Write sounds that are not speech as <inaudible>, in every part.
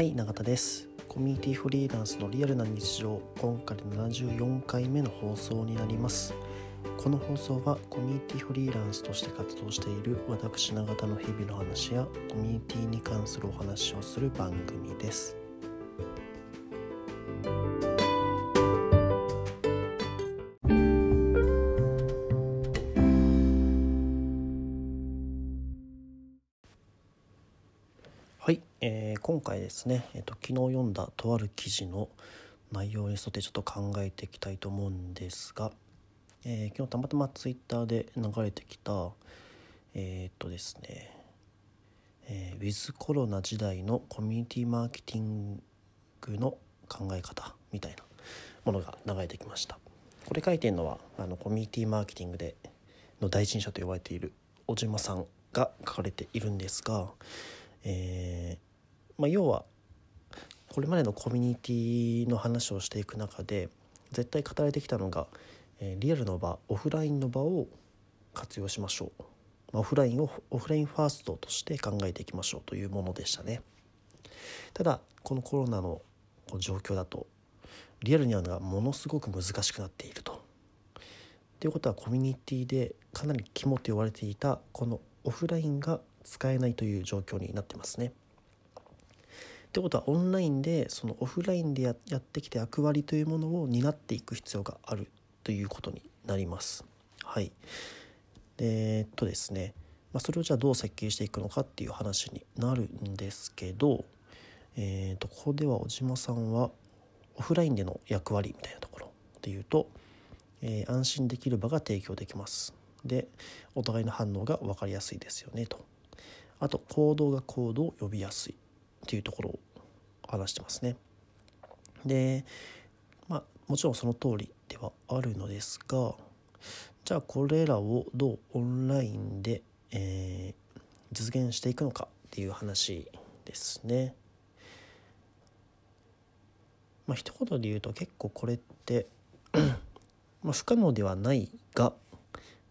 はい永田です。コミュニティフリーランスのリアルな日常。今回で74回目の放送になります。この放送はコミュニティフリーランスとして活動している私永田の日々の話やコミュニティに関するお話をする番組です。回ですね、えーと、昨日読んだとある記事の内容に沿ってちょっと考えていきたいと思うんですが、えー、昨日たまたまツイッターで流れてきたえっ、とですね、えー、ウィズコロナ時代のコミュニティマーケティングの考え方みたいなものが流れてきました。これ書いてるのはあのコミュニティマーケティングでの第一人者と呼ばれている小島さんが書かれているんですがえー、まあ、要はこれまでのコミュニティの話をしていく中で絶対語られてきたのが、え、リアルの場オフラインの場を活用しましょう、ま、オフラインをオフラインファーストとして考えていきましょうというものでしたねただこのコロナの状況だとリアルにはものすごく難しくなっていると。ということはコミュニティでかなり肝と言われていたこのオフラインが使えないという状況になってますね。ってことはオンラインでそのオフラインでやってきて役割というものを担っていく必要があるということになります。はい。えー、っとですね、まあ、それをじゃあどう設計していくのかっていう話になるんですけど、えー、とここでは小島さんはオフラインでの役割みたいなところでいうと、えー、安心できる場が提供できます。でお互いの反応が分かりやすいですよねと。あと行動が行動を呼びやすいっていうところを話してますね。でまあもちろんその通りではあるのですがじゃあこれらをどうオンラインで、えー、実現していくのかっていう話ですね。まあ一言で言うと結構これって <clears throat> まあ不可能ではないが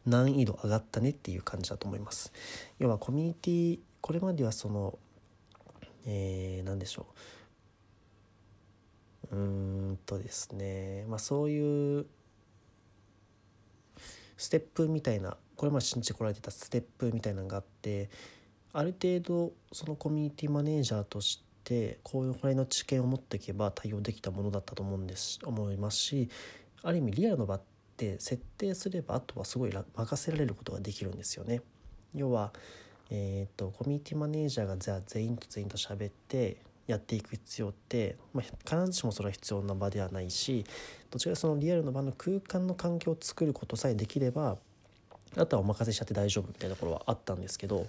難易度上がったねっていう感じだと思います。要はコミュニティこれまではその、えー、何でしょううーんとですねまあそういうステップみたいなこれまで信じてこられてたステップみたいなのがあってある程度そのコミュニティマネージャーとしてこういうぐらいの知見を持っていけば対応できたものだったと思うんです思いますしある意味リアルの場ってって設定すればあとはすごい任せられることができるんですよね。要は、えーと、コミュニティマネージャーがじゃあ全員と全員と喋ってやっていく必要って、まあ、必ずしもそれは必要な場ではないしどちらかそのリアルの場の空間の環境を作ることさえできればあとはお任せしちゃって大丈夫みたいなところはあったんですけど、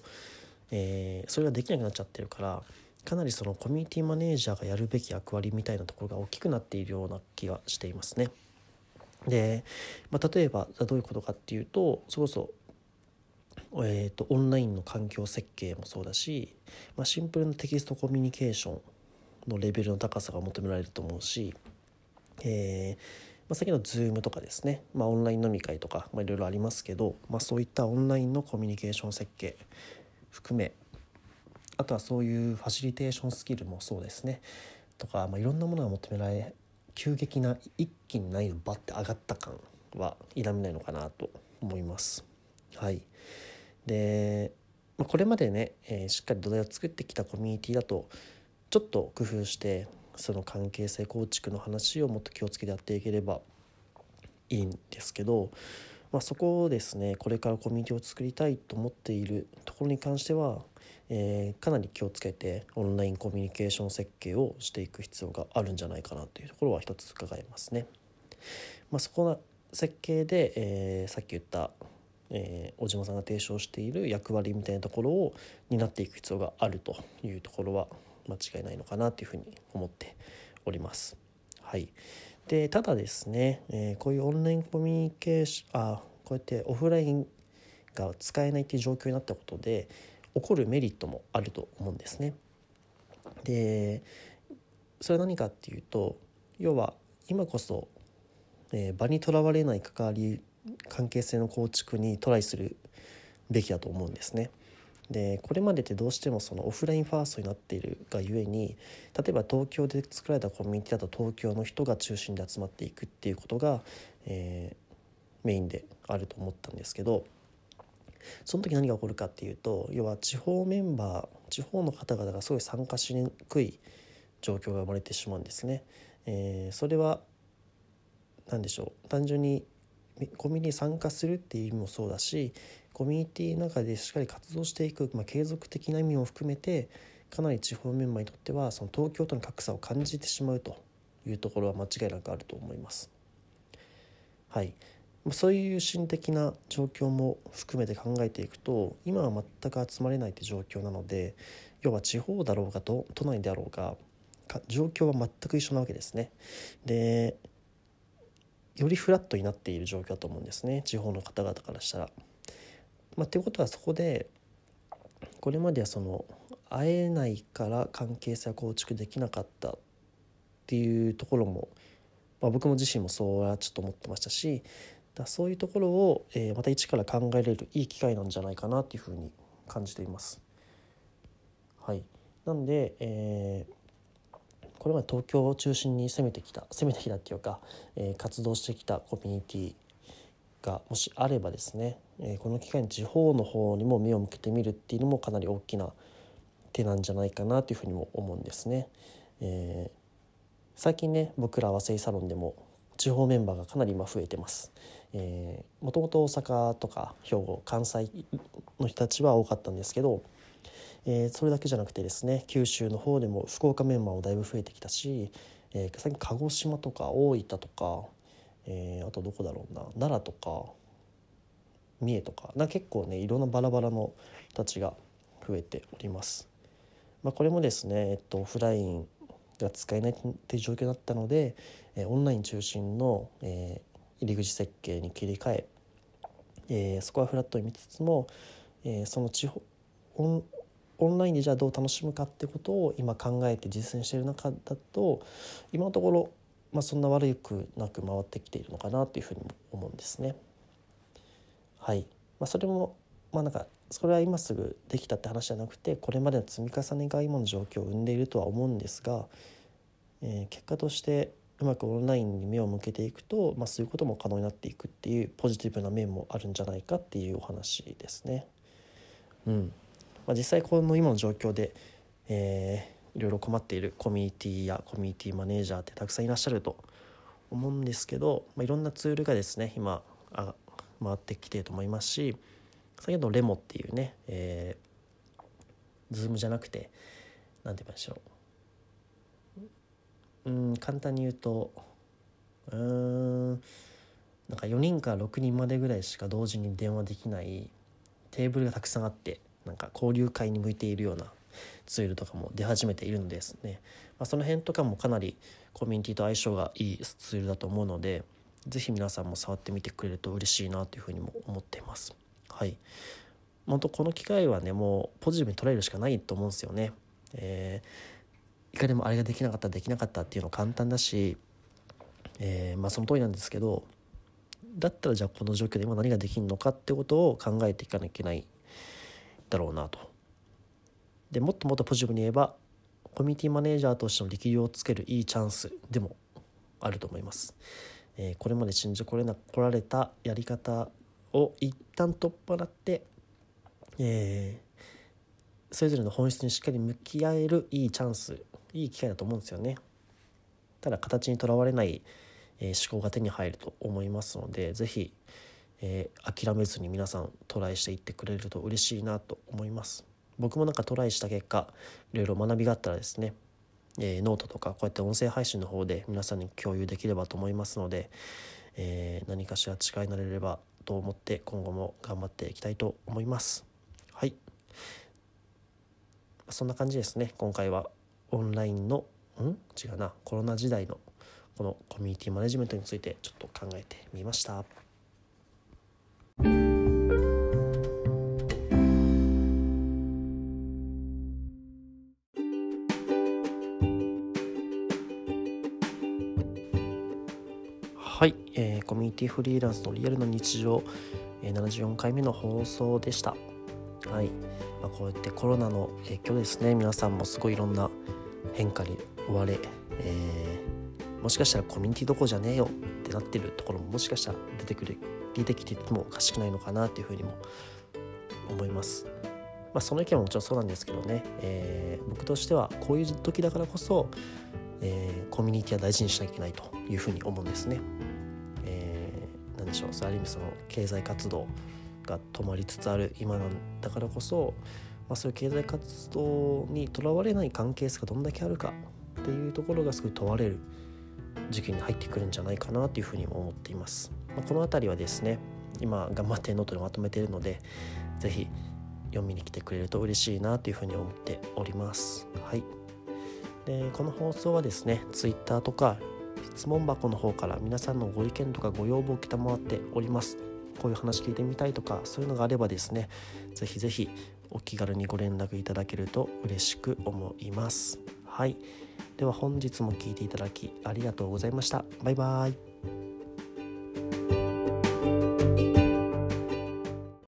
えー、それができなくなっちゃってるからかなりそのコミュニティマネージャーがやるべき役割みたいなところが大きくなっているような気がしていますね。で、まあ、例えばどういうことかっていうとそれこそ、えーと、オンラインの環境設計もそうだし、まあ、シンプルなテキストコミュニケーションのレベルの高さが求められると思うし、えーまあ、先の Zoom とかですね、まあ、オンライン飲み会とか、まあ、いろいろありますけど、まあ、そういったオンラインのコミュニケーション設計含めあとはそういうファシリテーションスキルもそうですねとか、まあ、いろんなものが求められ急激な一気に難易度バッて上がった感は否めないのかなと思います。はいでこれまでね、えー、しっかり土台を作ってきたコミュニティだとちょっと工夫してその関係性構築の話をもっと気をつけてやっていければいいんですけど、まあ、そこをですねこれからコミュニティを作りたいと思っているところに関してはえー、かなり気をつけてオンラインコミュニケーション設計をしていく必要があるんじゃないかなというところは一つ伺いますね。まあ、そこの設計で、えー、さっき言った、えー、小島さんが提唱している役割みたいなところを担っていく必要があるというところは間違いないのかなというふうに思っております。はい、でただですね、えー、こういうオンラインコミュニケーションあこうやってオフラインが使えないっていう状況になったことで起こるメリットもあると思うんですね。でそれは何かっていうと要は今こそ、えー、場にとらわれない関わり関係性の構築にトライするべきだと思うんですね。でこれまでってどうしてもそのオフラインファーストになっているがゆえに例えば東京で作られたコミュニティだと東京の人が中心で集まっていくっていうことが、えー、メインであると思ったんですけどその時何が起こるかっていうと要は地方メンバー地方の方々がすごい参加しにくい状況が生まれてしまうんですね。えー、それは何でしょう？単純にコミュニティに参加するっていう意味もそうだしコミュニティの中でしっかり活動していく、まあ、継続的な意味も含めてかなり地方メンバーにとってはその東京との格差を感じてしまうというところは間違いなくあると思います。はい、そういう心的な状況も含めて考えていくと今は全く集まれないという状況なので要は地方だろうがと都内であろうが状況は全く一緒なわけですね。でよりフラットになっている状況だと思うんですね地方の方々からしたら。まあ、っていうことはそこでこれまではその会えないから関係性は構築できなかったっていうところも、まあ、僕も自身もそうはちょっと思ってましたしだそういうところを、えー、また一から考えられるいい機会なんじゃないかなっていうふうに感じています。はい、なんで、えー、これまで東京を中心に攻めてきた攻めてきたっていうか、えー、活動してきたコミュニティがもしあればですね、えー、この機会に地方の方にも目を向けてみるっていうのもかなり大きな手なんじゃないかなというふうにも思うんですね。えー、最近ね僕ら和製サロンでも地方メンバーがかなり今増えてます。えー、もともと大阪とか兵庫関西の人たちは多かったんですけど、えー、それだけじゃなくてですね九州の方でも福岡メンバーもだいぶ増えてきたし、えー、最近鹿児島とか大分とか、えー、あとどこだろうな奈良とか三重とかな結構ねいろんなバラバラの人たちが増えております。まあ、これもですね、えっと、オフラインが使えないっていう状況だったので、え、オンライン中心の、え、入り口設計に切り替ええー、そこはフラットに見つつも、えー、その地方オンオンラインでじゃあどう楽しむかってことを今考えて実践している中だと今のところ、まあ、そんな悪くなく回ってきているのかなというふうに思うんですね。はい、まあ、それもまあなんかそれは今すぐできたって話じゃなくてこれまでの積み重ねが今の状況を生んでいるとは思うんですが、えー、結果としてうまくオンラインに目を向けていくと、まあ、そういうことも可能になっていくっていうポジティブな面もあるんじゃないかっていうお話ですね。うんまあ、実際この今の状況で、えー、いろいろ困っているコミュニティやコミュニティマネージャーってたくさんいらっしゃると思うんですけど、まあ、いろんなツールがですね今あ回ってきてると思いますし先ほどレモっていうね、えー、ズームじゃなくて何て言いましょう。うん簡単に言うとうんなんか4人から6人までぐらいしか同時に電話できないテーブルがたくさんあってなんか交流会に向いているようなツールとかも出始めているのですね、まあ、その辺とかもかなりコミュニティと相性がいいツールだと思うので是非皆さんも触ってみてくれると嬉しいなというふうにも思っています。はい、本当この機会はねもうポジティブに捉えるしかないと思うんですよね。えー、いかにもあれができなかったできなかったっていうの簡単だし、えー、まあその通りなんですけどだったらじゃあこの状況で今何ができるのかってことを考えていかなきゃいけないだろうなと。でもっともっとポジティブに言えばコミュニティマネージャーとしての力量をつけるいいチャンスでもあると思います。えー、これまで信じこれな来られたやり方を一旦取っ払って、えー、それぞれの本質にしっかり向き合えるいいチャンスいい機会だと思うんですよね。ただ形にとらわれない、え、思考が手に入ると思いますので是非、えー、諦めずに皆さんトライしていってくれると嬉しいなと思います。僕もなんかトライした結果いろいろ学びがあったらですねえー、ノートとかこうやって音声配信の方で皆さんに共有できればと思いますので、えー、何かしら力になれればと思って今後も頑張っていきたいと思います。はいそんな感じですね今回はオンラインのん？違うなコロナ時代のこのコミュニティマネジメントについてちょっと考えてみました。はい、えー、コミュニティフリーランスのリアルな日常、えー、74回目の放送でした、はい、まあ、こうやってコロナの影響ですね皆さんもすごいいろんな変化に追われ、えー、もしかしたらコミュニティどこじゃねえよってなってるところももしかしたら出てくる出てきててもおかしくないのかなっていうふうにも思います。まあ、その意見ももちろんそうなんですけどね、えー、僕としてはこういう時だからこそ、えー、コミュニティは大事にしなきゃいけないというふうに思うんですね。でしょうそれある意味その経済活動が止まりつつある今なんだからこそ、まあ、そういう経済活動にとらわれない関係性がどんだけあるかっていうところがすごい問われる時期に入ってくるんじゃないかなというふうにも思っています。まあ、この辺りはですね今頑張ってノートでまとめているので是非読みに来てくれると嬉しいなというふうに思っております。はい、でこの放送はですね Twitter とか質問箱の方から皆さんのご意見とかご要望を承っております。こういう話聞いてみたいとかそういうのがあればですね是非是非お気軽にご連絡いただけると嬉しく思います。はい。では本日も聴いていただきありがとうございました。バイバーイ。